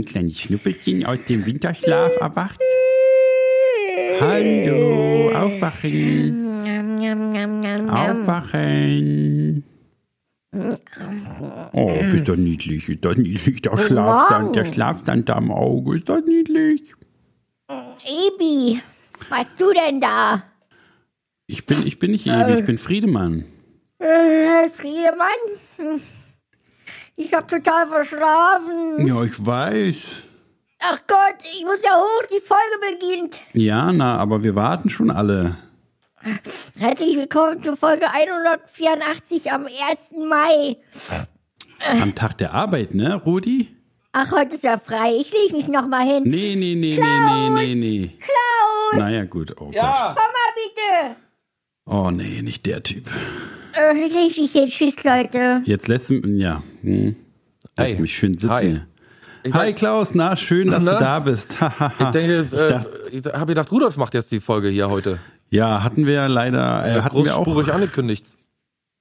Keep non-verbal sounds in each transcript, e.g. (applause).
ein kleines Schnuppelchen aus dem Winterschlaf erwacht? Hallo, aufwachen, aufwachen. Oh, bist doch niedlich, ist doch niedlich, der Schlafsand, der Schlafsand am Auge, ist doch niedlich. Ebi, was du denn da? Ich bin, ich bin nicht Ebi, ich bin Friedemann. Äh, Friedemann? Ich hab total verschlafen. Ja, ich weiß. Ach Gott, ich muss ja hoch, die Folge beginnt. Ja, na, aber wir warten schon alle. Herzlich willkommen zur Folge 184 am 1. Mai. Am Tag der Arbeit, ne, Rudi? Ach, heute ist ja frei. Ich leg mich noch mal hin. Nee, nee, nee, nee, nee, nee, nee. Klaus, Naja, gut, oh Gott. Ja, komm mal bitte. Oh nee, nicht der Typ. Äh, ich leg hin. Tschüss, Leute. Jetzt lässt du, ja, hm. Lass Hi. mich schön sitzen. Hi. Ich Hi Klaus, na, schön, dass Na? du da bist. (laughs) ich denke, Ich dachte- äh, ich habe gedacht, Rudolf macht jetzt die Folge hier heute. ja, hatten wir leider, äh, hatten wir auch, Großspurig angekündigt.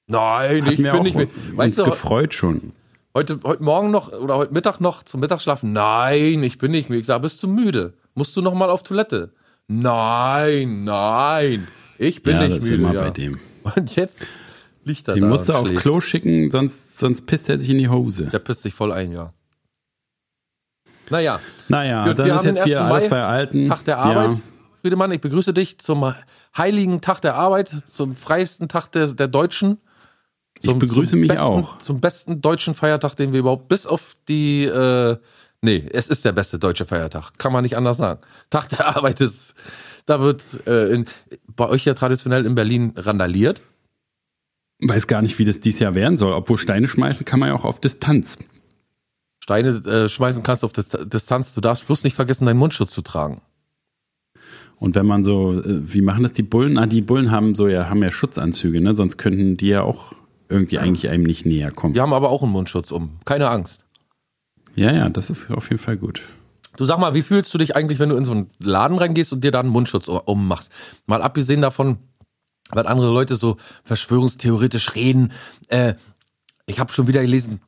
Nein, ich bin auch nicht mit. uns Weißt du, gefreut schon. heute, heute Morgen noch oder heute Mittag noch zum Mittagsschlafen? Nein, ich bin nicht müde. Ich sage, bist du müde? Musst du noch mal auf Toilette? Nein, nein, ich bin ja, nicht das ist müde. immer ja. bei dem. Und jetzt liegt er Den da. musst du auf. Klo schicken, sonst, sonst pisst er sich in die Hose. Der pisst sich voll ein, ja. Naja, Naja, Gut, dann ist den jetzt hier 1. alles Mai, bei Alten. Tag der Arbeit. Ja. Friedemann, ich begrüße dich zum heiligen Tag der Arbeit, zum freiesten Tag der, der Deutschen. Ich begrüße mich besten, auch. Zum besten deutschen Feiertag, den wir überhaupt bis auf die, äh, nee, es ist der beste deutsche Feiertag. Kann man nicht anders sagen. Tag der (laughs) Arbeit ist, da wird äh, in, bei euch ja traditionell in Berlin randaliert. Weiß gar nicht, wie das dieses Jahr werden soll. Obwohl Steine schmeißen kann man ja auch auf Distanz. Steine äh, schmeißen kannst du auf Dis- Distanz. Du darfst bloß nicht vergessen, deinen Mundschutz zu tragen. Und wenn man so, äh, wie machen das die Bullen? Ah, die Bullen haben so ja, haben ja Schutzanzüge, ne? Sonst könnten die ja auch irgendwie eigentlich einem nicht näher kommen. Wir haben aber auch einen Mundschutz um. Keine Angst. Ja, ja, das ist auf jeden Fall gut. Du sag mal, wie fühlst du dich eigentlich, wenn du in so einen Laden reingehst und dir da einen Mundschutz um- ummachst? Mal abgesehen davon, weil andere Leute so verschwörungstheoretisch reden. Äh, ich habe schon wieder gelesen,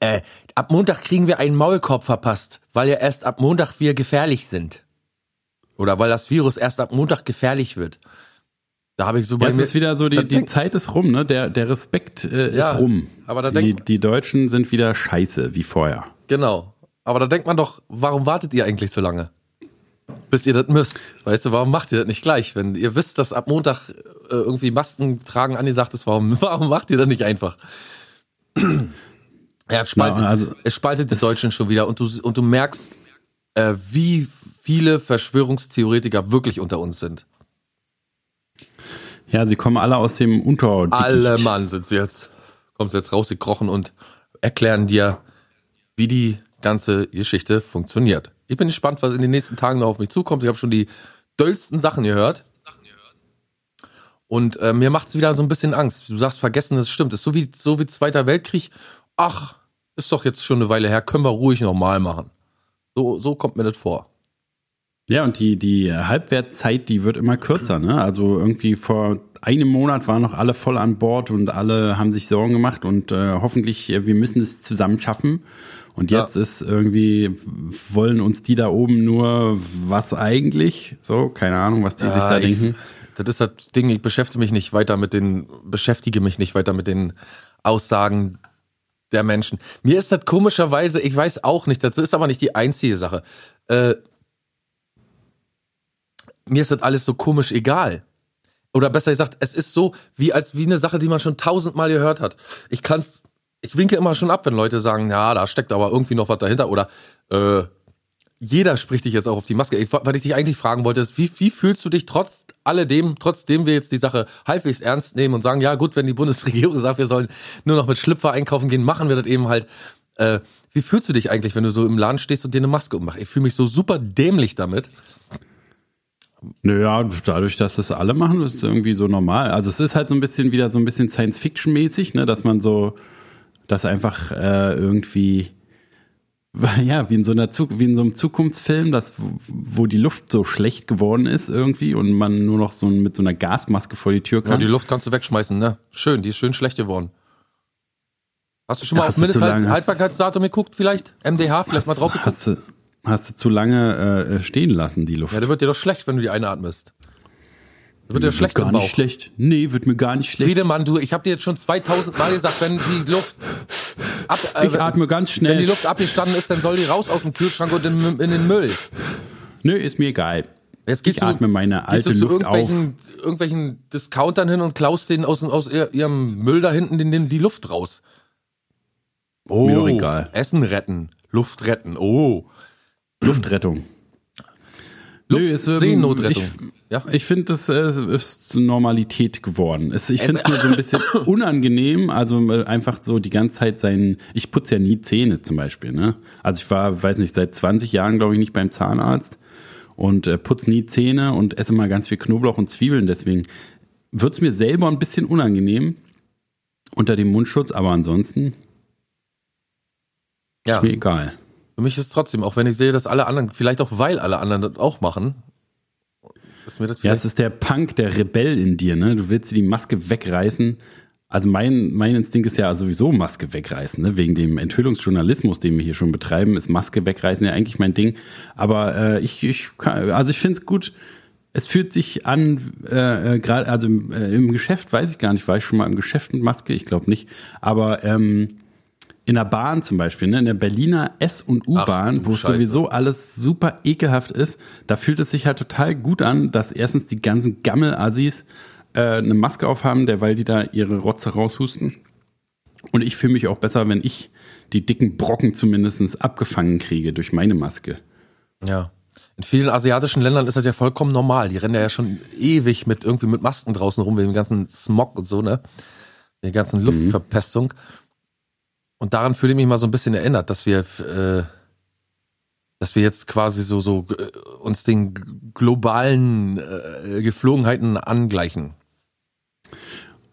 äh, ab Montag kriegen wir einen Maulkorb verpasst, weil ja erst ab Montag wir gefährlich sind. Oder weil das Virus erst ab Montag gefährlich wird. Da habe ich so bei Jetzt mir ist wieder so, die, die Zeit ist rum, ne? Der, der Respekt äh, Ja, ist rum. aber da die, denk- die Deutschen sind wieder scheiße, wie vorher. Genau. Aber da denkt man doch, warum wartet ihr eigentlich so lange? Bis ihr das müsst. Weißt du, warum macht ihr das nicht gleich? Wenn ihr wisst, dass ab Montag äh, irgendwie Masken tragen angesagt ist, warum, (laughs) warum macht ihr das nicht einfach? Ja, es spaltet, Na, also- es spaltet die Deutschen schon wieder und du, und du merkst, äh, wie viele Verschwörungstheoretiker wirklich unter uns sind. Ja, sie kommen alle aus dem Unterdickicht. Alle Mann sind sie jetzt. Kommst jetzt rausgekrochen und erklären dir, wie die ganze Geschichte funktioniert. Ich bin gespannt, was in den nächsten Tagen noch auf mich zukommt. Ich habe schon die dollsten Sachen gehört. Und äh, mir macht's wieder so ein bisschen Angst. Du sagst, vergessen, das stimmt. Das ist so wie, so wie Zweiter Weltkrieg. Ach, ist doch jetzt schon eine Weile her, können wir ruhig nochmal machen. So, so kommt mir das vor. Ja, und die, die Halbwertzeit, die wird immer kürzer, ne? Also irgendwie vor einem Monat waren noch alle voll an Bord und alle haben sich Sorgen gemacht und äh, hoffentlich, äh, wir müssen es zusammen schaffen. Und Ja. jetzt ist irgendwie, wollen uns die da oben nur was eigentlich? So, keine Ahnung, was die sich da ich, denken. Das ist das Ding, ich beschäftige mich nicht weiter mit den, beschäftige mich nicht weiter mit den Aussagen der Menschen. Mir ist das komischerweise, ich weiß auch nicht, das ist aber nicht die einzige Sache. Äh, mir ist das alles so komisch egal. Oder besser gesagt, es ist so wie als wie eine Sache, die man schon tausendmal gehört hat. Ich kann's, ich winke immer schon ab, wenn Leute sagen, ja, da steckt aber irgendwie noch was dahinter. Oder äh, jeder spricht dich jetzt auch auf die Maske. Ich, was ich dich eigentlich fragen wollte, ist, wie, wie fühlst du dich trotz alledem, trotzdem wir jetzt die Sache halbwegs ernst nehmen und sagen, ja gut, wenn die Bundesregierung sagt, wir sollen nur noch mit Schlüpfer einkaufen gehen, machen wir das eben halt. Äh, wie fühlst du dich eigentlich, wenn du so im Laden stehst und dir eine Maske ummachst? Ich fühle mich so super dämlich damit. Naja, dadurch, dass das alle machen, ist es irgendwie so normal. Also es ist halt so ein bisschen wieder so ein bisschen Science-Fiction-mäßig, ne, dass man so, dass einfach äh, irgendwie (laughs) Ja, wie in so einer Zug wie in so einem Zukunftsfilm, das, wo die Luft so schlecht geworden ist irgendwie und man nur noch so mit so einer Gasmaske vor die Tür Ja, kann. die Luft kannst du wegschmeißen, ne? Schön, die ist schön schlecht geworden. Hast du schon Ja, mal auf zu lange- Mindesthaltbarkeitsdatum geguckt, vielleicht? MDH, vielleicht mal hast, drauf geguckt? Hast, du, du zu lange äh, stehen lassen, die Luft. Ja, der wird dir doch schlecht, wenn du die einatmest. Der wird dir Wird schlecht gar im Bauch. nicht schlecht. Nee, wird mir gar nicht schlecht. Wiedemann, du, ich habe dir jetzt schon 2000 Mal gesagt, wenn die Luft ab, äh, ich atme ganz wenn die schnell. Luft abgestanden ist, dann soll die raus aus dem Kühlschrank und in, in den Müll. Nö, ist mir egal. Jetzt gehst Ich atme meine gehst alte du zu Luft auf. irgendwelchen, irgendwelchen Discountern hin und klaust denen aus, aus ihr- ihrem Müll da hinten den, den, die Luft raus. Oh, Mir doch egal. Essen retten, Luft retten, oh. Luftrettung. Luft, Nö, ist, ähm, Seenotrettung. Ich, ja? ich finde, das äh, ist zur Normalität geworden. Es, ich finde es nur so ein bisschen (laughs) unangenehm, also äh, einfach so die ganze Zeit sein. Ich putze ja nie Zähne zum Beispiel. Ne? Also ich war, weiß nicht, seit 20 Jahren glaube ich nicht beim Zahnarzt und äh, putze nie Zähne und esse mal ganz viel Knoblauch und Zwiebeln. Deswegen wird es mir selber ein bisschen unangenehm unter dem Mundschutz, aber ansonsten ja. mir egal. Für mich ist trotzdem, auch wenn ich sehe, dass alle anderen, vielleicht auch weil alle anderen das auch machen, ist mir das Ja, es ist der Punk, der Rebell in dir, ne? Du willst dir die Maske wegreißen. Also mein, mein Instinkt ist ja sowieso Maske wegreißen, ne? Wegen dem Enthüllungsjournalismus, den wir hier schon betreiben, ist Maske wegreißen ja eigentlich mein Ding. Aber äh, ich, ich kann, also ich finde es gut. Es fühlt sich an, äh, äh, gerade, also im, äh, im Geschäft weiß ich gar nicht, war ich schon mal im Geschäft mit Maske? Ich glaube nicht. Aber ähm, in der Bahn zum Beispiel, ne, in der Berliner S- und U-Bahn, wo es sowieso alles super ekelhaft ist, da fühlt es sich halt total gut an, dass erstens die ganzen Gammelassis äh, eine Maske aufhaben, derweil die da ihre Rotze raushusten. Und ich fühle mich auch besser, wenn ich die dicken Brocken zumindest abgefangen kriege durch meine Maske. Ja. In vielen asiatischen Ländern ist das ja vollkommen normal. Die rennen ja schon ewig mit irgendwie mit Masken draußen rum, wegen dem ganzen Smog und so, ne? Der ganzen Luftverpestung. Und daran fühle ich mich mal so ein bisschen erinnert, dass wir, äh, dass wir jetzt quasi so, so äh, uns den globalen äh, Geflogenheiten angleichen.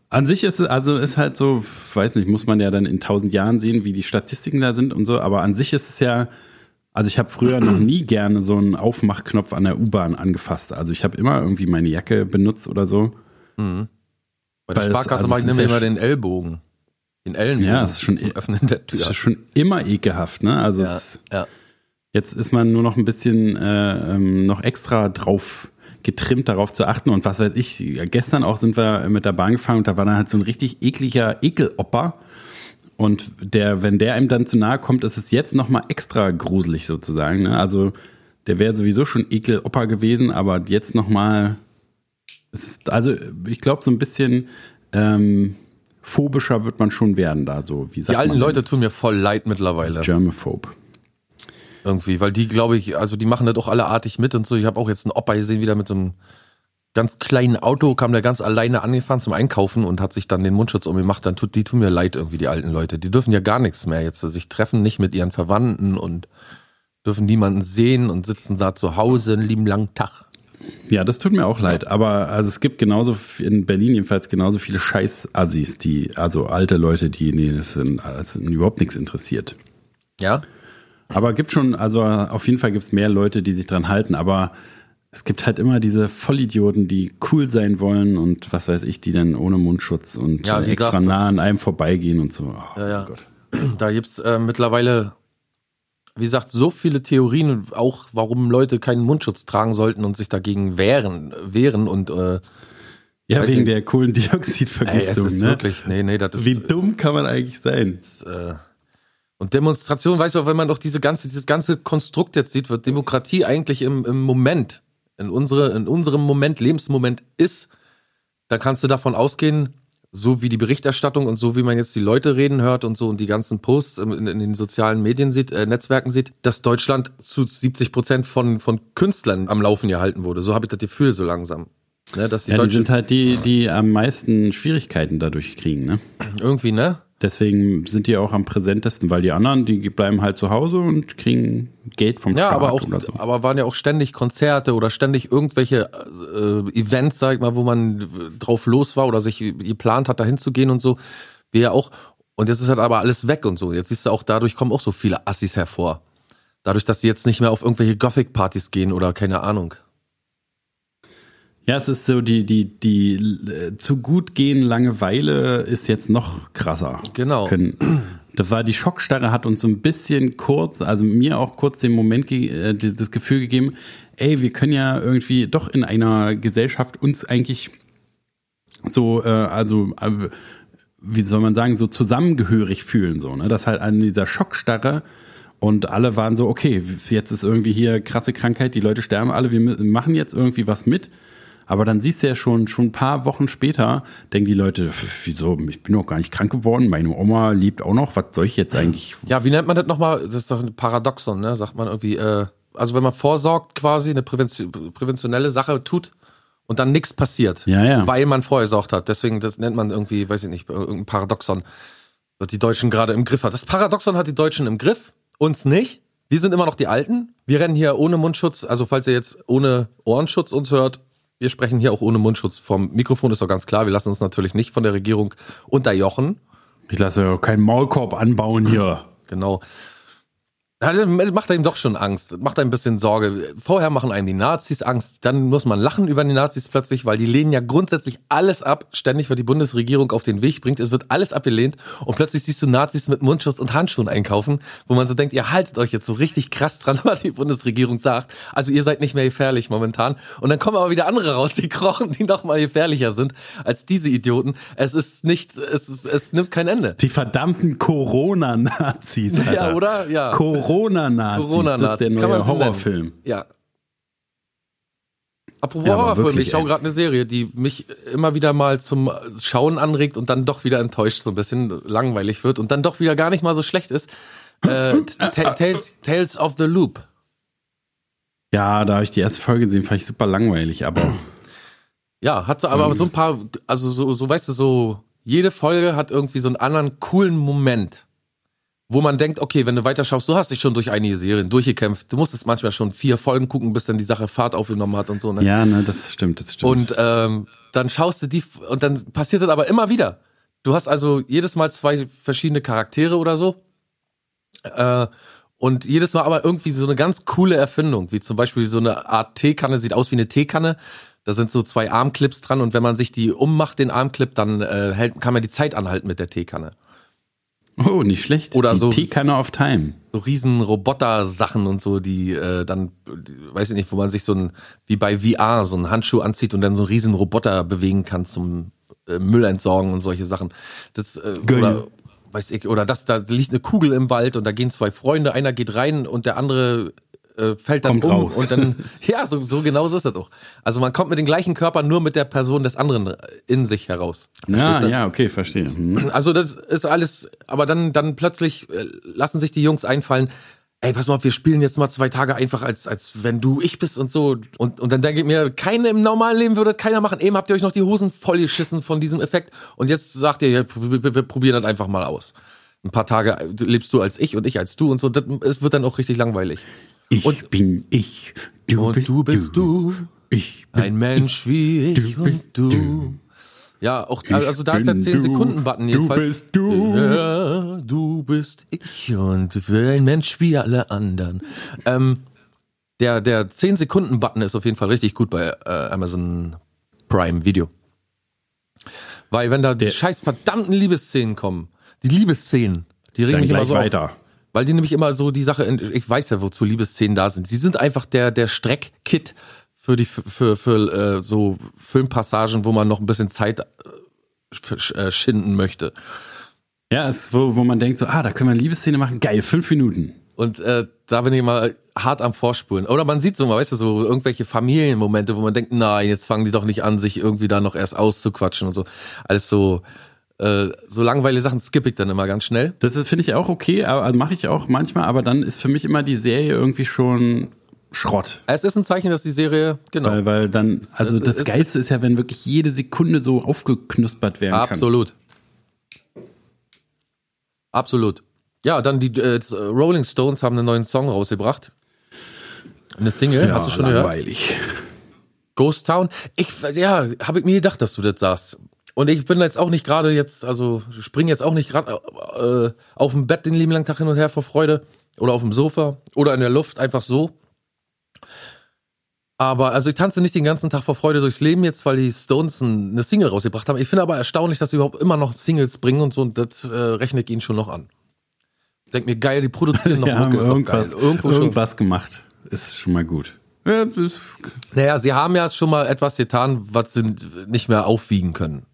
An sich ist es, also ist halt so, weiß nicht, muss man ja dann in tausend Jahren sehen, wie die Statistiken da sind und so, aber an sich ist es ja, also ich habe früher noch nie gerne so einen Aufmachknopf an der U-Bahn angefasst. Also ich habe immer irgendwie meine Jacke benutzt oder so. Bei der Sparkasse also mache ich immer den Ellbogen. Den Ellenbogen. Ja, es ist schon eh- Öffnen der Das Tür. ist schon immer ekelhaft, ne? Also Ja, es, ja. jetzt ist man nur noch ein bisschen äh, ähm, noch extra drauf getrimmt, darauf zu achten. Und was weiß ich, gestern auch sind wir mit der Bahn gefahren und da war dann halt so ein richtig ekliger Ekelopper. Und der, wenn der einem dann zu nahe kommt, ist es jetzt nochmal extra gruselig sozusagen. Ne? Also der wäre sowieso schon Ekelopper gewesen, aber jetzt nochmal, es ist, also ich glaube so ein bisschen ähm, phobischer wird man schon werden da so. Wie sagt Die alten man Leute tun mir voll leid mittlerweile. Germaphobe. Irgendwie, weil die, glaube ich, also die machen das auch alle artig mit und so. Ich habe auch jetzt einen Opa gesehen, wieder mit so einem ganz kleinen Auto, kam der ganz alleine angefahren zum Einkaufen und hat sich dann den Mundschutz umgemacht. Dann tut, die tun mir leid irgendwie, die alten Leute. Die dürfen ja gar nichts mehr jetzt. Sich treffen nicht mit ihren Verwandten und dürfen niemanden sehen und sitzen da zu Hause einen lieben langen Tag. Ja, das tut mir auch leid, aber also es gibt genauso in Berlin jedenfalls genauso viele Scheiß-Assis, die also alte Leute, die nee, das sind, das sind überhaupt nichts interessiert. Ja? Aber gibt schon, also auf jeden Fall gibt es mehr Leute, die sich dran halten, aber es gibt halt immer diese Vollidioten, die cool sein wollen und was weiß ich, die dann ohne Mundschutz und Ja, extra gesagt, nah an einem vorbeigehen und so. Oh, Ja, ja. Gott. Da gibt's äh, mittlerweile, wie gesagt, so viele Theorien auch, warum Leute keinen Mundschutz tragen sollten und sich dagegen wehren, wehren und äh, Ja, wegen ich- der ey, Kohlendioxidvergiftung. ist ne? wirklich, nee, nee, das ist, Wie dumm kann man eigentlich sein? ist, äh, und Demonstration, weißt du, auch wenn man doch diese ganze, dieses ganze Konstrukt jetzt sieht, wird Demokratie eigentlich im, im Moment, in unsere, in unserem Moment, Lebensmoment ist, da kannst du davon ausgehen, so wie die Berichterstattung und so wie man jetzt die Leute reden hört und so und die ganzen Posts in, in den sozialen Medien sieht, äh, Netzwerken sieht, dass Deutschland zu 70 Prozent von, von Künstlern am Laufen gehalten wurde. So habe ich das Gefühl so langsam. Ne, dass die Ja, die Deutschen sind halt die, die am meisten Schwierigkeiten dadurch kriegen, ne? irgendwie, ne? Deswegen sind die auch am präsentesten, weil die anderen, die bleiben halt zu Hause und kriegen Geld vom Ja, Staat aber auch, oder so. aber waren ja auch ständig Konzerte oder ständig irgendwelche äh, Events, sag ich mal, wo man drauf los war oder sich geplant hat, dahin zu gehen und so. Wir ja auch. Und jetzt ist halt aber alles weg und so. Jetzt siehst du auch, dadurch kommen auch so viele Assis hervor. Dadurch, dass sie jetzt nicht mehr auf irgendwelche Gothic-Partys gehen oder keine Ahnung. Ja, es ist so, die, die, die äh, zu gut gehen Langeweile ist jetzt noch krasser. Genau. Können. Das war die Schockstarre, hat uns so ein bisschen kurz, also mir auch kurz den Moment, äh, das Gefühl gegeben, ey, wir können ja irgendwie doch in einer Gesellschaft uns eigentlich so, äh, also, äh, wie soll man sagen, so zusammengehörig fühlen, so, ne? Das halt an dieser Schockstarre und alle waren so, okay, jetzt ist irgendwie hier krasse Krankheit, die Leute sterben alle, wir machen jetzt irgendwie was mit. Aber dann siehst du ja schon, schon ein paar Wochen später, denken die Leute, "Pf, wieso, ich bin doch gar nicht krank geworden, meine Oma lebt auch noch, was soll ich jetzt eigentlich? Ja, wie nennt man das nochmal? Das ist doch ein Paradoxon, ne? Sagt man irgendwie, äh, also wenn man vorsorgt quasi, eine Prävention, präventionelle Sache tut und dann nichts passiert. Ja, ja. Weil man vorgesorgt hat. Deswegen, das nennt man irgendwie, weiß ich nicht, irgendein Paradoxon, was die Deutschen gerade im Griff hat. Das Paradoxon hat die Deutschen im Griff, uns nicht. Wir sind immer noch die Alten. Wir rennen hier ohne Mundschutz. Also falls ihr jetzt ohne Ohrenschutz uns hört, wir sprechen hier auch ohne Mundschutz vom Mikrofon, ist doch ganz klar. Wir lassen uns natürlich nicht von der Regierung unterjochen. Ich lasse ja keinen Maulkorb anbauen hier. Genau. Das macht einem doch schon Angst, macht einem ein bisschen Sorge. Vorher machen einem die Nazis Angst, dann muss man lachen über die Nazis plötzlich, weil die lehnen ja grundsätzlich alles ab. Ständig wird die Bundesregierung auf den Weg bringt, es wird alles abgelehnt und plötzlich siehst du Nazis mit Mundschutz und Handschuhen einkaufen, wo man so denkt, ihr haltet euch jetzt so richtig krass dran, (laughs) was die Bundesregierung sagt. Also ihr seid nicht mehr gefährlich momentan. Und dann kommen aber wieder andere raus, die krochen, die noch mal gefährlicher sind als diese Idioten. Es ist nicht, es ist, es nimmt kein Ende. Die verdammten Corona-Nazis. Ja, oder? Ja. Corona-Nazis. Corona-Nazis. Das ist der neue. Horrorfilm. Ja. Apropos Ja, Horrorfilm, ich schaue gerade eine Serie, die mich immer wieder mal zum Schauen anregt und dann doch wieder enttäuscht, so ein bisschen langweilig wird und dann doch wieder gar nicht mal so schlecht ist. Äh, (coughs) Ta- Tales, Tales of the Loop. Ja, da habe ich die erste Folge gesehen, fand ich super langweilig, aber (clears throat) Ja, hat so, aber so ein paar, also so, so weißt du, so jede Folge hat irgendwie so einen anderen coolen Moment, wo man denkt, okay, wenn du weiterschaust, du hast dich schon durch einige Serien durchgekämpft, du musstest manchmal schon vier Folgen gucken, bis dann die Sache Fahrt aufgenommen hat und so. Ne? ja, ne, das stimmt, das stimmt. Und ähm, dann schaust du die und dann passiert das aber immer wieder. Du hast also jedes Mal zwei verschiedene Charaktere oder so. Äh, und jedes Mal aber irgendwie so eine ganz coole Erfindung, wie zum Beispiel so eine Art Teekanne, sieht aus wie eine Teekanne. Da sind so zwei Armclips dran und wenn man sich die ummacht, den Armclip, dann äh, hält, kann man die Zeit anhalten mit der Teekanne. Oh, nicht schlecht. Oder die so- Teekanne of Time. so riesen Roboter-Sachen und so, die äh, dann, die, weiß ich nicht, wo man sich so ein, wie bei VR, so einen Handschuh anzieht und dann so einen riesen Roboter bewegen kann zum äh, Müll entsorgen und solche Sachen. Das, äh, Geil. oder, weiß ich, oder das, da liegt eine Kugel im Wald und da gehen zwei Freunde, einer geht rein und der andere äh, fällt dann Kommt um raus. und dann, (laughs) ja, so, so genauso ist das auch. Also man kommt mit dem gleichen Körper nur mit der Person des anderen in sich heraus. Ja, ja, okay, verstehe. Hm. (clears throat) Also das ist alles, aber dann, dann plötzlich äh, lassen sich die Jungs einfallen, ey, pass mal auf, wir spielen jetzt mal zwei Tage einfach als, als wenn du ich bist und so. Und, und dann denke ich mir, keine im normalen Leben würde das keiner machen. Eben habt ihr euch noch die Hosen vollgeschissen von diesem Effekt. Und jetzt sagt ihr, ja, wir probieren das einfach mal aus. Ein paar Tage lebst du als ich und ich als du und so. Das, es wird dann auch richtig langweilig. Ich Und- bin ich, du und bist du bist du. Ich bin Ein Mensch wie ich Du bist du. du. Ja, auch, also da ist der bin 10 du. Sekunden Button Du jedenfalls. bist du. Ja, du bist ich und ein Mensch wie alle anderen. Ähm, der, der 10 Sekunden Button ist auf jeden Fall richtig gut bei äh, Amazon Prime Video. Weil wenn da die scheiß verdammten Liebesszenen kommen, die Liebesszenen, die regen mich immer so auf. Weil die nämlich immer so die Sache, ich weiß ja, wozu Liebesszenen da sind. Sie sind einfach der, der Streckkit für die, für, für äh, so Filmpassagen, wo man noch ein bisschen Zeit äh, für- äh, schinden möchte. Ja, ist, wo, wo man denkt so, ah, da können wir eine Liebesszene machen. Geil, fünf Minuten. Und äh, da bin ich immer hart am Vorspulen. Oder man sieht so mal, weißt du, so irgendwelche Familienmomente, wo man denkt, nein, jetzt fangen die doch nicht an, sich irgendwie da noch erst auszuquatschen und so. Alles so, äh, so langweilige Sachen skippe ich dann immer ganz schnell. Das finde ich auch okay, aber mache ich auch manchmal, aber dann ist für mich immer die Serie irgendwie schon Schrott. Es ist ein Zeichen, dass die Serie, genau, Weil, weil dann, also Es- das es- Geilste ist ja, wenn wirklich jede Sekunde so aufgeknuspert werden kann. Absolut. Absolut. Ja, dann die äh, Rolling Stones haben einen neuen Song rausgebracht. Eine Single, Ja, hast du schon gehört? langweilig. Ghost Town. Ich, ja, habe ich mir gedacht, dass du das sagst. Und ich bin jetzt auch nicht gerade jetzt, also spring jetzt auch nicht gerade äh, auf dem Bett den lieben langen Tag hin und her vor Freude. oder auf dem Sofa oder in der Luft, einfach so. Aber also ich tanze nicht den ganzen Tag vor Freude durchs Leben jetzt, weil die Stones eine Single rausgebracht haben. Ich finde aber erstaunlich, dass sie überhaupt immer noch Singles bringen und so und das äh, rechne ich ihnen schon noch an. Denk mir, geil, die produzieren noch (laughs) haben Mucke, irgendwas. Irgendwo schon. irgendwas gemacht. Ist schon mal gut. Ja, Naja, sie haben ja schon mal etwas getan, was sie nicht mehr aufwiegen können.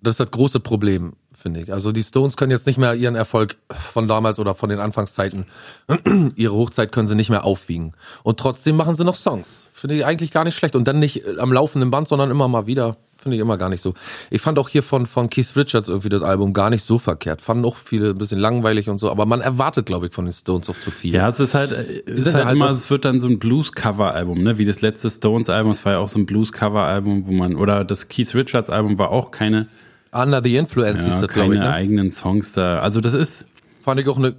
Das ist das große Problem, finde ich. Also die Stones können jetzt nicht mehr ihren Erfolg von damals oder von den Anfangszeiten, (clears throat) ihre Hochzeit können sie nicht mehr aufwiegen. Und trotzdem machen sie noch Songs. Finde ich eigentlich gar nicht schlecht. Und dann nicht am laufenden Band, sondern immer mal wieder. Finde ich immer gar nicht so. Ich fand auch hier von, von Keith Richards irgendwie das Album gar nicht so verkehrt. Fanden auch viele ein bisschen langweilig und so. Aber man erwartet, glaube ich, von den Stones auch zu viel. ja, es ist halt, äh, es ist halt halt immer, es wird dann so ein Blues-Cover-Album, ne? Wie das letzte Stones-Album, es war ja auch so ein Blues-Cover-Album, wo man, oder das Keith Richards-Album war auch keine, Under the Influence ja, das, glaube keine ich. Ne? eigenen Songs da. Also das ist, Fand ich auch eine.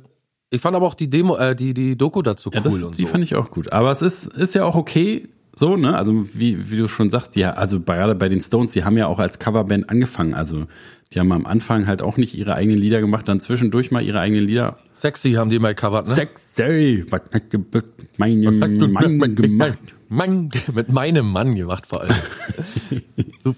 Ich fand aber auch die Demo, äh, die, die Doku dazu Ja, cool das, und die so. fand ich auch gut. Aber es ist, ist ja auch okay, so, ne? Also, wie, wie du schon sagst, ja, also gerade bei den Stones, die haben ja auch als Coverband angefangen. Also, die haben am Anfang halt auch nicht ihre eigenen Lieder gemacht, dann zwischendurch mal ihre eigenen Lieder. Sexy haben die mal covert, ne? Sexy, was hat Mann gemacht? Mann, (laughs) mit meinem Mann gemacht vor allem. (laughs)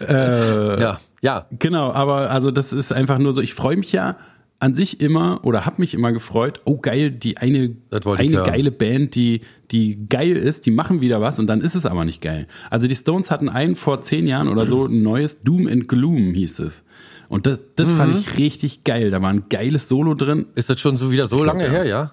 Äh, ja, ja. Genau, aber also das ist einfach nur so, ich freue mich ja an sich immer oder habe mich immer gefreut, oh geil, die eine, eine geile Band, die, die geil ist, die machen wieder was und dann ist es aber nicht geil. Also die Stones hatten einen vor zehn Jahren oder so, ein neues Doom and Gloom hieß es. Und das, das fand Mhm. ich richtig geil. Da war ein geiles Solo drin. Ist das schon so wieder so lange ja. her, ja?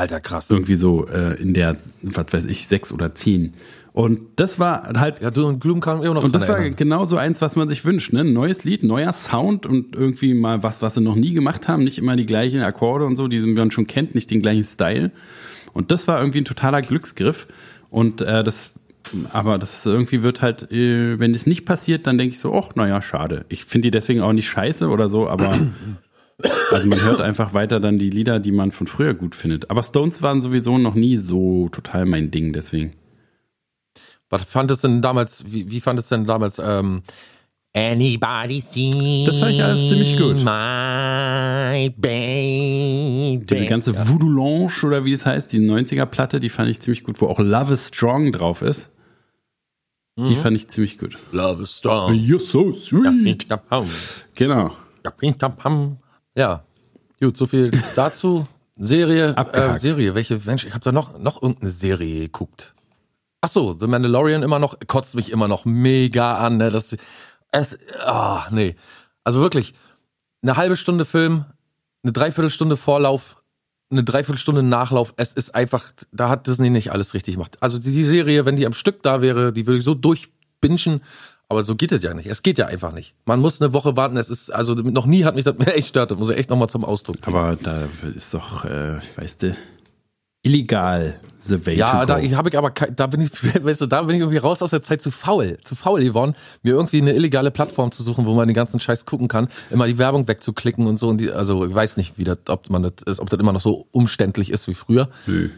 Alter, krass. Irgendwie so äh, in der, was weiß ich, sechs oder zehn. Und das war halt Ja, du und Gloom kam immer noch Und das war erinnern. genau so eins, was man sich wünscht, ne? Ein neues Lied, neuer Sound und irgendwie mal was, was sie noch nie gemacht haben. Nicht immer die gleichen Akkorde und so, die man schon kennt, nicht den gleichen Style. Und das war irgendwie ein totaler Glücksgriff. Und äh, das, aber das irgendwie wird halt, äh, wenn es nicht passiert, dann denke ich so, ach, naja, schade. Ich finde die deswegen auch nicht scheiße oder so, aber (clears throat) also man hört einfach weiter dann die Lieder, die man von früher gut findet. Aber Stones waren sowieso noch nie so total mein Ding, deswegen. Was fandest du denn damals, wie, wie fandest du denn damals, ähm, Anybody see Das fand ich alles ziemlich gut. my baby. Diese ganze Voodoo Lounge oder wie es heißt, die 90er-Platte, die fand ich ziemlich gut, wo auch Love is Strong drauf ist. Die fand ich ziemlich gut. Love is strong. You're so sweet. Genau. Ja, gut, so viel (laughs) dazu. Serie, äh. Serie, welche, Mensch, ich habe da noch, noch irgendeine Serie geguckt. Ach so, The Mandalorian immer noch, kotzt mich immer noch mega an, ne, das, es, ah, nee. Also wirklich, eine halbe Stunde Film, eine Dreiviertelstunde Vorlauf, eine Dreiviertelstunde Nachlauf, es ist einfach, da hat Disney nicht alles richtig gemacht. Also die, die Serie, wenn die am Stück da wäre, die würde ich so durchbingen, aber so geht es ja nicht. Es geht ja einfach nicht. Man muss eine Woche warten, es ist, also noch nie hat mich das (laughs) mehr echt stört, das muss ich echt nochmal zum Ausdruck bringen. Aber da ist doch, äh, weißt du, illegal the way Ja, to da go. ich, habe ich aber, da bin ich, (laughs) weißt du, da bin ich irgendwie raus aus der Zeit zu faul, zu faul geworden, mir irgendwie eine illegale Plattform zu suchen, wo man den ganzen Scheiß gucken kann, immer die Werbung wegzuklicken und so und die, also ich weiß nicht, wie das, ob man das ist, ob das immer noch so umständlich ist wie früher. Nö.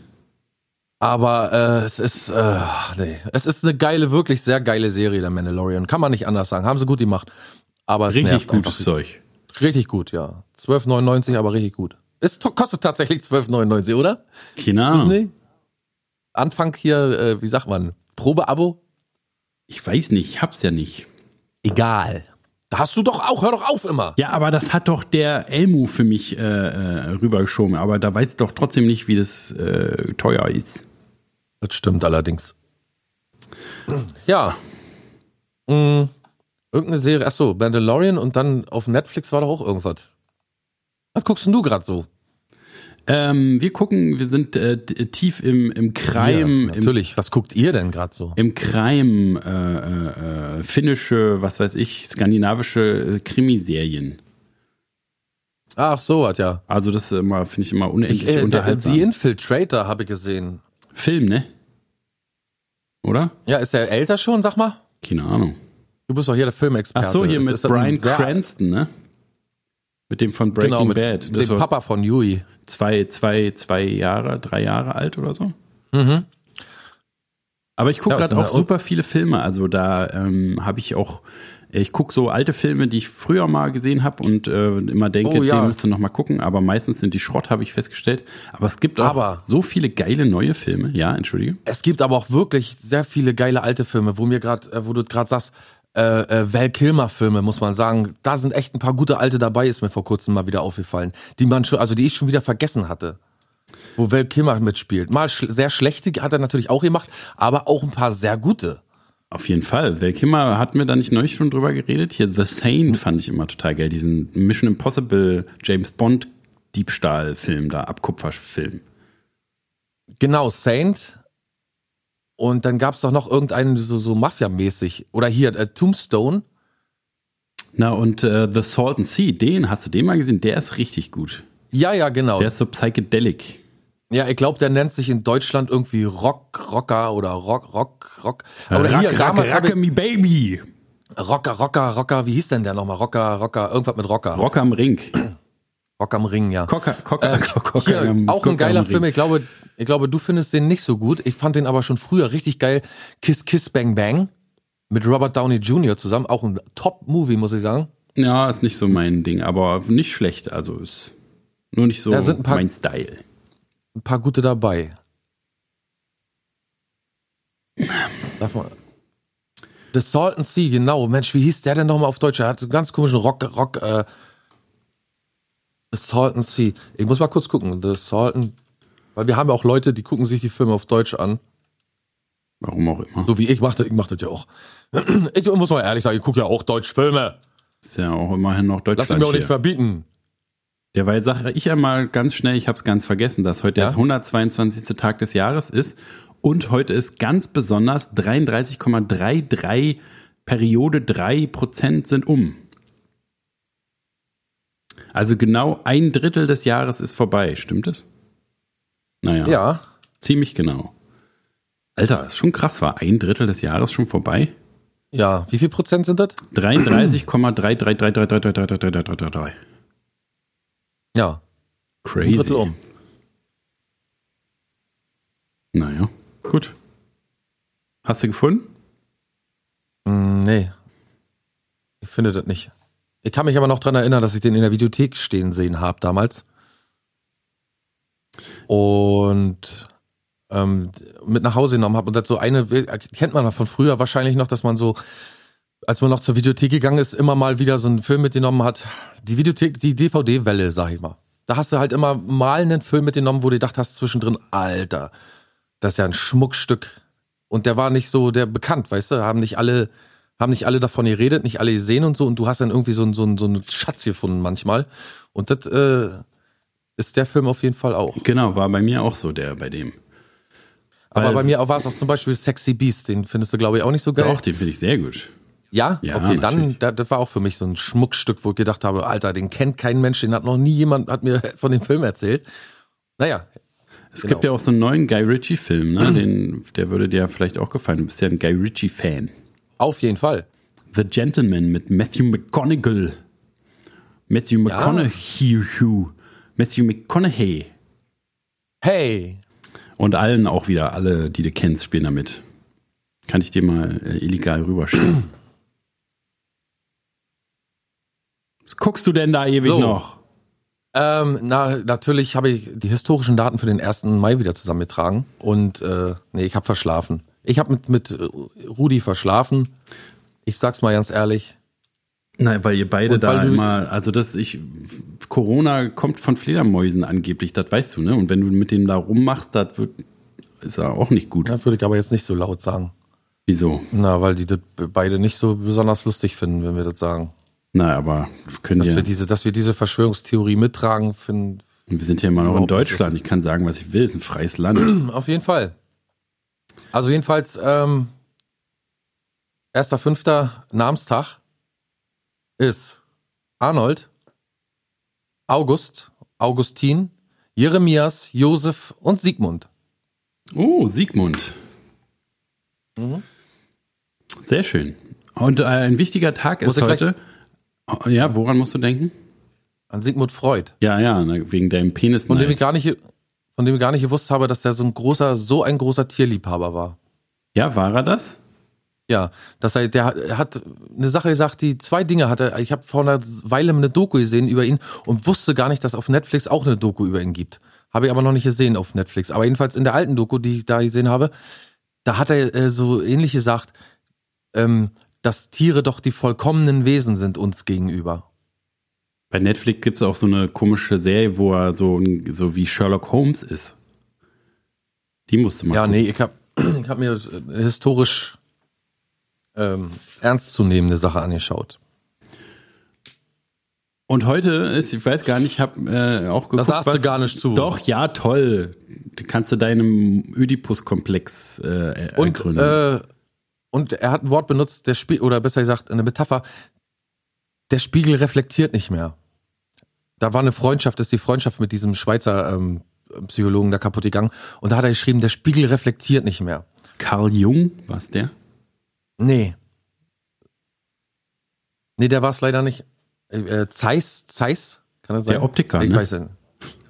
Aber äh, es ist, äh, nee, es ist eine geile, wirklich sehr geile Serie, der Mandalorian. Kann man nicht anders sagen. Haben sie gut gemacht. Aber es Richtig gutes. Zeug. Richtig gut, ja. 12,99, aber richtig gut. Es kostet tatsächlich 12,99, oder? Keine Ahnung. Disney? Anfang hier, äh, wie sagt man, Probeabo? Ich weiß nicht, ich hab's ja nicht. Egal. Da hast du doch auch, hör doch auf immer. Ja, aber das hat doch der Elmu für mich äh, äh, rübergeschoben. Aber da weiß ich doch trotzdem nicht, wie das äh, teuer ist. Das stimmt allerdings. Ja. Mm, irgendeine Serie, ach so, Mandalorian und dann auf Netflix war doch auch irgendwas. Was guckst denn du gerade so? Ähm, wir gucken, wir sind äh, tief im, im Crime, Ja, im natürlich. Was guckt ihr denn gerade so? im Crime, äh, äh, äh, finnische, was weiß ich, skandinavische äh, Krimiserien. Ach so, hat ja. Also das immer, finde ich immer unendlich Äh, der- unterhaltsam. The Infiltrator habe ich gesehen. Film, ne? Oder? Ja, ist der älter schon, sag mal? Keine Ahnung. Du bist doch hier der Filmexperte. Ach so, hier mit das ein Brian Cranston, ne? Mit dem von Breaking Genau, mit Bad. Das dem Papa von Yui. zwei, zwei, zwei Jahre, drei Jahre alt oder so. Aber ich gucke Ja, gerade auch super viele Filme. Also da ähm, habe ich auch Ich gucke so alte Filme, die ich früher mal gesehen habe und äh, immer denke, Oh, ja. den müsst ihr noch mal gucken. Aber meistens sind die Schrott, habe ich festgestellt. Aber es gibt auch Aber- so viele geile neue Filme. Ja, entschuldige. Es gibt aber auch wirklich sehr viele geile alte Filme, wo mir gerade, äh, wo du gerade sagst, äh, äh, Val Kilmer Filme, muss man sagen. Da sind echt ein paar gute alte dabei, ist mir vor kurzem mal wieder aufgefallen, die man schon, also die ich schon wieder vergessen hatte. Wo Val Kilmer mitspielt. Mal sch sehr schlechte hat er natürlich auch gemacht, aber auch ein paar sehr gute. Auf jeden Fall. Val Kilmer hatten wir da nicht neulich schon drüber geredet? Hier The Sane fand ich immer total geil. Diesen Mission Impossible James Bond Diebstahlfilm da, Abkupferfilm. Genau, Saint. Und dann gab's doch noch irgendeinen so, so Mafia-mäßig. Oder hier, äh, Tombstone. Na und äh, The Salt and Sea, den hast du den mal gesehen? Der ist richtig gut. Ja, ja, genau. Der ist so psychedelic. Ja, ich glaube, der nennt sich in Deutschland irgendwie Rock, Rocker oder Rock, Rock, Rock. Oder Rack, hier, rack, hab rack, me baby. Rocker, Rocker, Rocker, wie hieß denn der nochmal? Rocker, Rocker, irgendwas mit Rocker. Rock am Ring. Rock am Ring, ja. Cocker, Cocker, Äh, Cocker hier, am- auch ein Cocker geiler am Ring. Film. Ich glaube, ich glaube, du findest den nicht so gut. Ich fand den aber schon früher richtig geil. Kiss Kiss Bang Bang mit Robert Downey Jr. zusammen. Auch ein Top-Movie, muss ich sagen. Ja, ist nicht so mein Ding, aber nicht schlecht. Also ist nur nicht so ein mein Style. Ein paar gute dabei. Darf man. The Salt and Sea, genau. Mensch, wie hieß der denn nochmal auf Deutsch? Er hat einen ganz komischen Rock, Rock, äh, The Salt and Sea. Ich muss mal kurz gucken. The Salt and, weil wir haben ja auch Leute, die gucken sich die Filme auf Deutsch an. Warum auch immer. So wie ich mache, ich mach das ja auch. Ich muss mal ehrlich sagen, ich gucke ja auch Deutschfilme. Ist ja auch immerhin noch Lass Deutschland ihn mir auch nicht hier. verbieten. Derweil sage ich einmal ganz schnell, ich habe es ganz vergessen, dass heute Ja? der 122. Tag des Jahres ist und heute ist ganz besonders 33,33 Periode 3 Prozent sind um. Also genau ein Drittel des Jahres ist vorbei, stimmt es? Naja, Ja. ziemlich genau. Alter, ist schon krass, war ein Drittel des Jahres schon vorbei? Ja. Wie viel Prozent sind das? 33,3333333333. Ja. Ein Crazy. Drittel um. Naja, gut. Hast du gefunden? Mm, nee. Ich finde das nicht. Ich kann mich aber noch dran erinnern, dass ich den in der Videothek stehen sehen habe damals. Und ähm, mit nach Hause genommen habe. Und das so eine, kennt man von früher wahrscheinlich noch, dass man so, als man noch zur Videothek gegangen ist, immer mal wieder so einen Film mitgenommen hat. Die Videothek, die DVD-Welle, sag ich mal. Da hast du halt immer mal einen Film mitgenommen, wo du gedacht hast zwischendrin, Alter, das ist ja ein Schmuckstück. Und der war nicht so der bekannt, weißt du, haben nicht alle, haben nicht alle davon geredet, nicht alle gesehen und so. Und du hast dann irgendwie so, einen- so, einen- so einen Schatz gefunden manchmal. Und das äh, ist der Film auf jeden Fall auch. Genau, war bei mir auch so der bei dem. Aber Weil- bei mir war es auch zum Beispiel Sexy Beast, den findest du, glaube ich, auch nicht so geil. Doch, den finde ich sehr gut. Ja? Ja, okay, dann, natürlich. da- das war auch für mich so ein Schmuckstück, wo ich gedacht habe, Alter, den kennt kein Mensch, den hat noch nie jemand, hat mir von dem Film erzählt. Naja, Es Genau. gibt ja auch so einen neuen Guy Ritchie-Film, ne? Den, der würde dir vielleicht auch gefallen. Du bist ja ein Guy Ritchie-Fan. auf jeden Fall. The Gentleman mit Matthew McConaughey. Matthew McConaughey. Matthew McConaughey. Hey, Und allen auch wieder, alle, die du kennst, spielen damit. Kann ich dir mal äh, illegal rüberschicken. Was guckst du denn da ewig So. noch? Ähm, na, natürlich habe ich die historischen Daten für den 1. Mai wieder zusammengetragen. Und äh, nee, ich habe verschlafen. Ich habe mit, mit äh, Rudi verschlafen. Ich sag's mal ganz ehrlich. Nein, weil ihr beide Und da immer, also das, ich, Corona kommt von Fledermäusen angeblich, das weißt du, ne? Und wenn du mit dem da rummachst, das wird, ist ja auch nicht gut. Das würde ich aber jetzt nicht so laut sagen. Wieso? Na, weil die das beide nicht so besonders lustig finden, wenn wir das sagen. Na, aber können Dass ja, wir diese, dass wir diese Verschwörungstheorie mittragen, finden wir sind ja immer noch in Deutschland. Ich kann sagen, was ich will, ist ein freies Land. (clears throat) auf jeden Fall. Also jedenfalls, ähm, 1.5. Namenstag ist Arnold, August, Augustin, Jeremias, Josef und Sigmund. Oh, Sigmund. Mhm. Sehr schön. Und äh, ein wichtiger Tag Muss ist gleich- heute. Oh, Ja, woran musst du denken? An Sigmund Freud. Ja, ja, wegen deinem Penis. Von dem ich gar nicht, von dem ich gar nicht gewusst habe, dass der so ein großer, so ein großer Tierliebhaber war. Ja, war er das? Ja, das heißt, der hat, er hat eine Sache gesagt, die zwei Dinge hatte. Ich habe vor einer Weile eine Doku gesehen über ihn und wusste gar nicht, dass auf Netflix auch eine Doku über ihn gibt. Habe ich aber noch nicht gesehen auf Netflix. Aber jedenfalls in der alten Doku, die ich da gesehen habe, da hat er äh, so ähnlich gesagt, ähm, dass Tiere doch die vollkommenen Wesen sind uns gegenüber. Bei Netflix gibt es auch so eine komische Serie, wo er so, so wie Sherlock Holmes ist. Die musste man Ja, gucken. nee, ich habe (clears throat) ich hab mir äh, historisch ähm, ernstzunehmende Sache angeschaut. Und heute ist, ich weiß gar nicht, ich habe äh, auch geguckt. sagst du gar nicht zu. Doch, ja, toll. Du kannst du deinem Oedipus-Komplex äh, Und, ergründen. äh, und er hat ein Wort benutzt, der Spiegel, oder besser gesagt, eine Metapher, der Spiegel reflektiert nicht mehr. Da war eine Freundschaft, ist die Freundschaft mit diesem Schweizer ähm, Psychologen da kaputt gegangen. Und da hat er geschrieben, der Spiegel reflektiert nicht mehr. Carl Jung, was der? Nee. Nee, der war es leider nicht. Äh, äh, Zeiss, Zeiss? Kann das sein? Der Optiker, Ich ne? weiß nicht.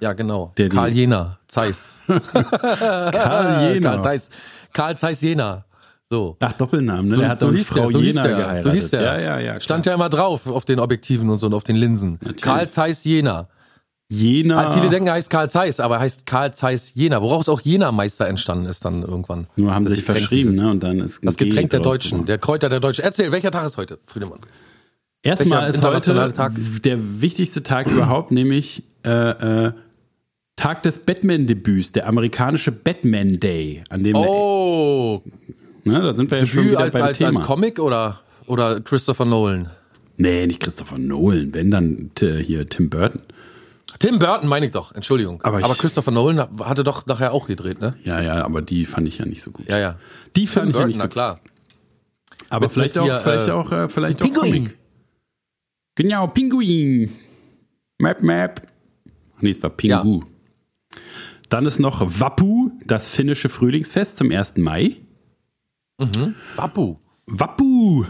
Ja, genau. Der Karl Jena, Zeiss. (laughs) (laughs) Karl Jena. Karl Zeiss. Karl Zeiss Jena. So. Ach, Doppelnamen, ne? So, der hat so hieß Frau der, so hieß Jena der, geheiratet. so hieß der. Ja, ja, ja. klar. Stand ja immer drauf auf den Objektiven und so und auf den Linsen. Natürlich. Karl Zeiss Jena. Jena. Viele denken, er heißt Karl Zeiss, aber er heißt Karl Zeiss Jena, woraus auch Jena-Meister entstanden ist dann irgendwann. Nur haben Das sich Getränk verschrieben, ne? Und dann ist ein Das Getränk G der Deutschen, der Kräuter der Deutschen. Erzähl, welcher Tag ist heute, Friedemann? Erstmal ist heute Tag? der wichtigste Tag überhaupt, nämlich äh, äh, Tag des Batman-Debüts, der amerikanische Batman Day, an dem, Oh, ne, da sind wir ja schon Debüt wieder als, beim als, Thema. als Comic oder, oder Christopher Nolan? nee, nicht Christopher Nolan, wenn dann hier Tim Burton. Tim Burton meine ich doch, Entschuldigung. Aber Aber, ich- Christopher Nolan hatte doch nachher auch gedreht, ne? Ja, ja, aber die fand ich ja nicht so gut. Ja, ja. Die fand ich ja Burton, nicht na so gut. klar. Aber Mit- vielleicht, mit auch, hier, vielleicht äh, auch, äh, vielleicht auch Pinguin. Comic. Genau, Pinguin. Map, Map. Ach Nee, es war Pingu. Dann ist noch Wappu, das finnische Frühlingsfest zum 1. Mai. Babu. Wappu!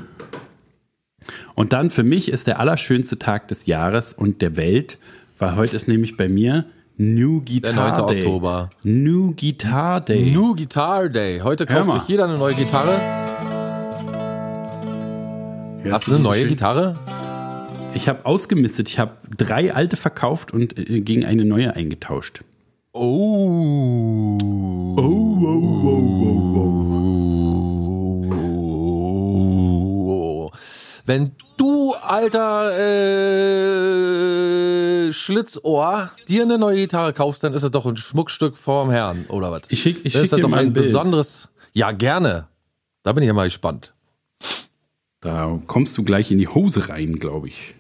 Und dann für mich ist der allerschönste Tag des Jahres und der Welt, weil heute ist nämlich bei mir New Guitar 9. Day. Oktober. New Guitar Day. New Guitar Day. Heute kauft sich jeder eine neue Gitarre. Hörst Hast du eine neue schön? Gitarre? Ich habe ausgemistet. Ich habe drei alte verkauft und äh, gegen eine neue eingetauscht. Oh. Oh. Wenn du, alter äh, Schlitzohr, dir eine neue Gitarre kaufst, dann ist es doch ein Schmuckstück vorm Herrn, oder was? Ich schick, ich das schick ist dir doch ein ein besonderes. Ja, gerne. Da bin ich ja mal gespannt. Da kommst du gleich in die Hose rein, glaube ich.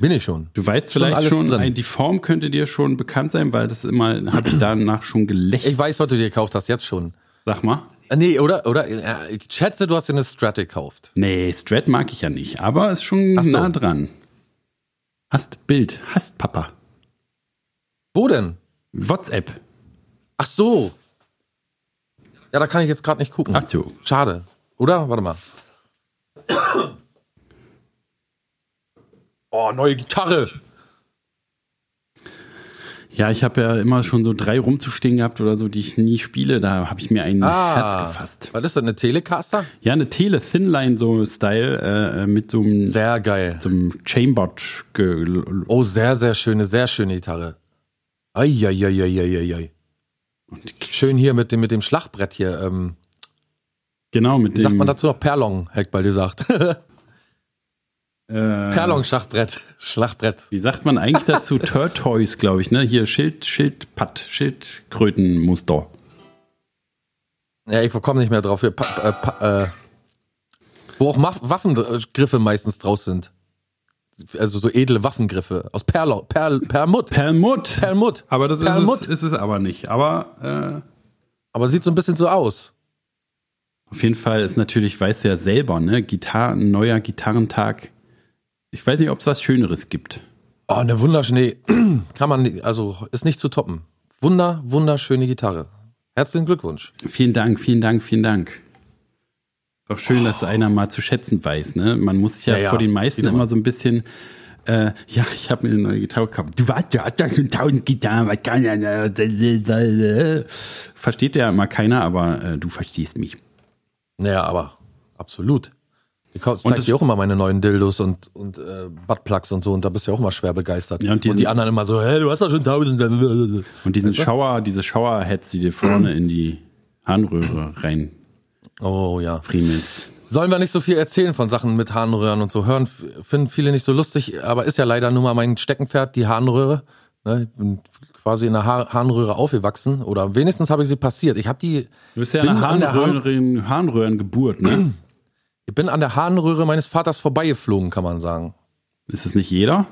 Bin ich schon. Du weißt Schon vielleicht schon, drin. die Form könnte dir schon bekannt sein, weil das immer, habe ich danach schon gelächelt. Ich weiß, was du dir gekauft hast, jetzt schon. Sag mal. Äh, Nee, oder? Oder? äh, Ich schätze, du hast dir eine Strat gekauft. Nee, Strat mag ich ja nicht, aber ist schon so. nah dran. Hast Bild, hast Papa. Wo denn? WhatsApp. Ach so. Ja, da kann ich jetzt gerade nicht gucken. Ach so. Schade. Oder? Warte mal. Oh, neue Gitarre. Ja, ich habe ja immer schon so drei rumzustehen gehabt oder so, die ich nie spiele. Da habe ich mir ein Ah. Herz gefasst. Was ist das, eine Telecaster? Ja, eine Tele Thinline so Style äh, mit so einem, Sehr geil. so einem Chambot. ge- Oh, sehr, sehr schöne, sehr schöne Gitarre. Eieieiei. Schön hier mit dem, mit dem Schlagbrett hier. Ähm, Genau, mit wie sagt dem man dazu noch? Perlon, hätte ich bald gesagt. (laughs) Äh, Perlon-Schachbrett. Schlagbrett. Wie sagt man eigentlich dazu? (laughs) Turtoise, glaube ich, ne? Hier Schild, Schildpatt, Schildkrötenmuster. Ja, ich komme nicht mehr drauf. Hier, pa, äh, pa, äh, wo auch Maf- Waffengriffe meistens draus sind. Also so edle Waffengriffe. Aus Perl, Perl, Perlmutt. Perlmutt. Perlmutt. Aber das ist Perlmutt. es, ist es aber nicht. Aber äh, Aber sieht so ein bisschen so aus. auf jeden Fall ist natürlich, weißt du ja selber, ne? Gitarre, ein neuer Gitarrentag. Ich weiß nicht, ob es was Schöneres gibt. Oh, eine wunderschöne, (clears throat) kann man, also ist nicht zu toppen. Wunder, wunderschöne Gitarre. Herzlichen Glückwunsch. Vielen Dank, vielen Dank, vielen Dank. Doch schön, dass einer mal zu schätzen weiß, ne? Man muss sich ja, Ja, ja. vor den meisten immer so ein bisschen, äh, ja, ich habe mir eine neue Gitarre gekauft. Du weißt, du hast ja schon tausend Gitarren, was kann ja, äh, versteht ja immer keiner, aber äh, du verstehst mich. Naja, aber absolut. Ich Und zeig dir auch immer meine neuen Dildos und, und äh, Buttplugs und so und da bist du ja auch immer schwer begeistert. Ja, und und, diesen- die anderen immer so, hä, du hast doch schon tausend. Und diesen Schauer, diese Schauerheads, die dir vorne in die Harnröhre rein Oh ja. friemelst. Sollen wir nicht so viel erzählen von Sachen mit Harnröhren und so? Hören, finden viele nicht so lustig, aber ist ja leider nun mal mein Steckenpferd, die Harnröhre. Ne, ich bin quasi in der Har Harnröhre aufgewachsen oder wenigstens habe ich sie passiert. Ich habe die, Du bist ja eine der Harn- Harnröhren, Harnröhrengeburt, ne? Ich bin an der Harnröhre meines Vaters vorbeigeflogen, kann man sagen. Ist es nicht jeder?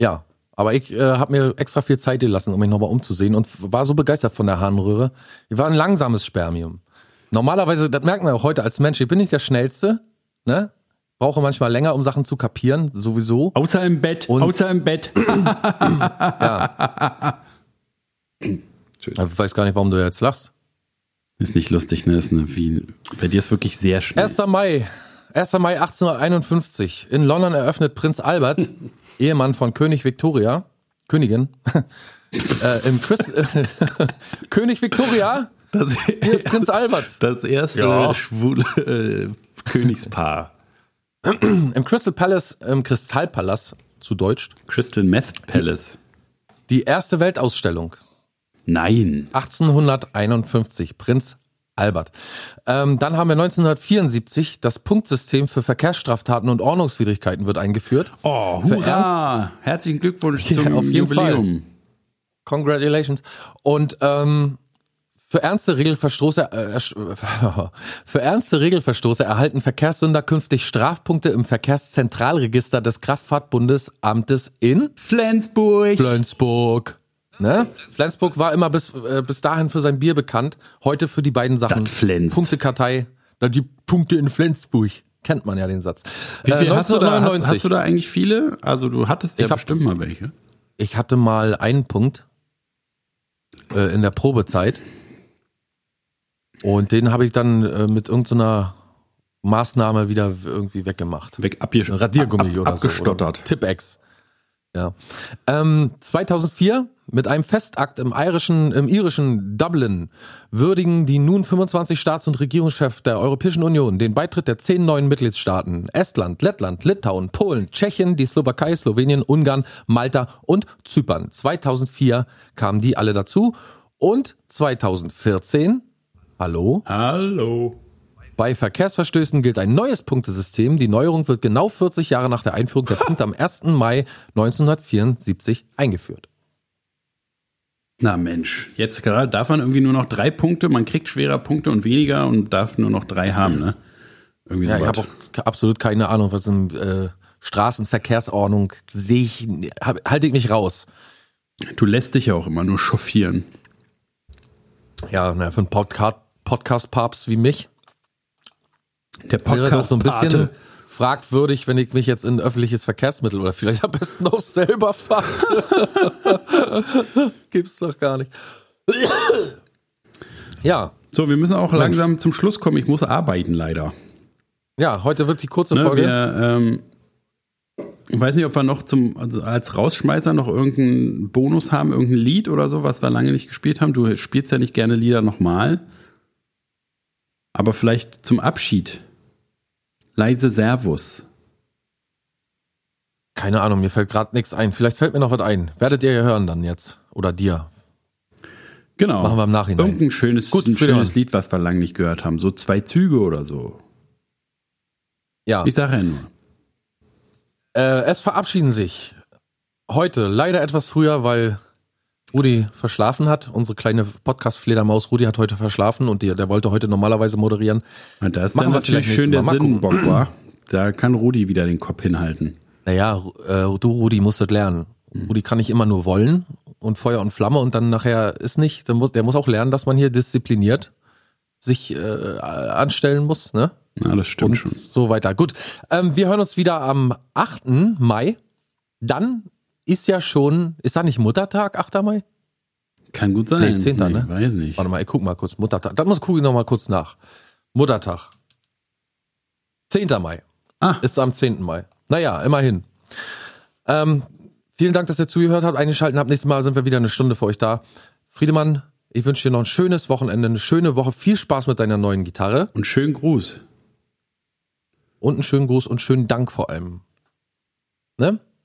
Ja, aber ich äh, habe mir extra viel Zeit gelassen, um mich nochmal umzusehen und war so begeistert von der Harnröhre. Ich war ein langsames Spermium. Normalerweise, das merkt man auch heute als Mensch, ich bin nicht der Schnellste, ne? Brauche manchmal länger, um Sachen zu kapieren, sowieso. Außer im Bett, Und- außer im Bett. (clears throat) Ich weiß gar nicht, warum du jetzt lachst. Ist nicht lustig, ne? Ist eine, wie, bei dir ist wirklich sehr schnell. 1. Mai, 1. Mai 1851. In London eröffnet Prinz Albert, (laughs) Ehemann von König Victoria, Königin, (laughs) äh, im Christ (laughs) König Victoria, Das, hier ist Prinz Albert. das erste Ja. schwule äh, Königspaar. (clears throat) Im Crystal Palace, im Kristallpalast zu Deutsch, Crystal Meth Palace. die erste Weltausstellung. Nein. 1851, Prinz Albert. Ähm, dann haben wir 1974, das Punktsystem für Verkehrsstraftaten und Ordnungswidrigkeiten wird eingeführt. Oh, hurra! Herzlichen Glückwunsch Ja, zum auf jeden Jubiläum. Congratulations. Und ähm, für ernste Regelverstoße, äh, (laughs) für ernste Regelverstoße erhalten Verkehrssünder künftig Strafpunkte im Verkehrszentralregister des Kraftfahrtbundesamtes in Flensburg. Flensburg. Ne? Flensburg war immer bis, äh, bis dahin für sein Bier bekannt. Heute für die beiden Sachen. Punktekartei. Na, die Punkte in Flensburg. Kennt man ja den Satz. Wie viel Äh, hast, du da, hast, 1999. hast du da eigentlich viele? Also du hattest ja Ich hab- bestimmt mal welche. Ich hatte mal einen Punkt äh, in der Probezeit. Und den habe ich dann äh, mit irgendeiner Maßnahme wieder irgendwie weggemacht. Weg abgesch Radiergummi ab, ab, oder abgestottert. so. Oder Tipex. Ja. Ähm, 2004 mit einem Festakt im irischen, im irischen Dublin würdigen die nun 25 Staats- und Regierungschefs der Europäischen Union den Beitritt der zehn neuen Mitgliedstaaten Estland, Lettland, Litauen, Polen, Tschechien, die Slowakei, Slowenien, Ungarn, Malta und Zypern. 2004 kamen die alle dazu und 2014, hallo, Hallo. Bei Verkehrsverstößen gilt ein neues Punktesystem. Die Neuerung wird genau 40 Jahre nach der Einführung der Punkte am 1. Mai 1974 eingeführt. Na Mensch, jetzt gerade darf man irgendwie nur noch drei Punkte, man kriegt schwerer Punkte und weniger und darf nur noch drei haben, ne? Irgendwie Ja, ich habe auch absolut keine Ahnung, was in äh, Straßenverkehrsordnung sehe ich, halte ich nicht raus. Du lässt dich ja auch immer nur chauffieren. Ja, na, für einen Podcast, Podcast-Papst wie mich Der wäre das so ein bisschen Podcast-Pate. fragwürdig, wenn ich mich jetzt in ein öffentliches Verkehrsmittel oder vielleicht am besten auch selber fahre. (laughs) Gibt's doch gar nicht. ja, So, wir müssen auch langsam zum Schluss kommen. Ich muss arbeiten leider. ja, heute wird die kurze Ne, Folge. wir, ähm, ich weiß nicht, ob wir noch zum, also als Rausschmeißer noch irgendeinen Bonus haben, irgendein Lied oder so, was wir lange nicht gespielt haben. Du spielst ja nicht gerne Lieder nochmal. Aber vielleicht zum Abschied. Leise Servus. Keine Ahnung, mir fällt gerade nichts ein. Vielleicht fällt mir noch was ein. Werdet ihr ja hören dann jetzt. Oder dir. Genau. Machen wir im Nachhinein. Irgendein schönes, Gut, ein schönes Lied, was wir lange nicht gehört haben. So zwei Züge oder so. Ja. Ich sage ja nur. Äh, es verabschieden sich heute leider etwas früher, weil Rudi verschlafen hat. Unsere kleine Podcast-Fledermaus Rudi hat heute verschlafen und die, der wollte heute normalerweise moderieren. Und da ist Machen dann wir natürlich schön der Sinnbock, war. Da kann Rudi wieder den Kopf hinhalten. Naja, äh, du Rudi musst das lernen. Rudi kann nicht immer nur wollen und Feuer und Flamme und dann nachher ist nicht. Der muss, der muss auch lernen, dass man hier diszipliniert sich äh, anstellen muss, ne? Na, das stimmt und schon. so weiter. Gut, ähm, wir hören uns wieder am 8. Mai. Dann ist ja schon, ist da nicht Muttertag, 8. Mai? Kann gut sein. Nee, 10., ne? Weiß nicht. Warte mal, ich guck mal kurz. Muttertag. Das muss gucke ich noch mal kurz nach. Muttertag. 10. Mai. Ah. Ist am 10. Mai. Naja, immerhin. Ähm, vielen Dank, dass ihr zugehört habt, eingeschaltet habt. Nächstes Mal sind wir wieder eine Stunde für euch da. Friedemann, Ich wünsche dir noch ein schönes Wochenende, eine schöne Woche. Viel Spaß mit deiner neuen Gitarre. Und schönen Gruß. Und einen schönen Gruß und schönen Dank vor allem. Ne?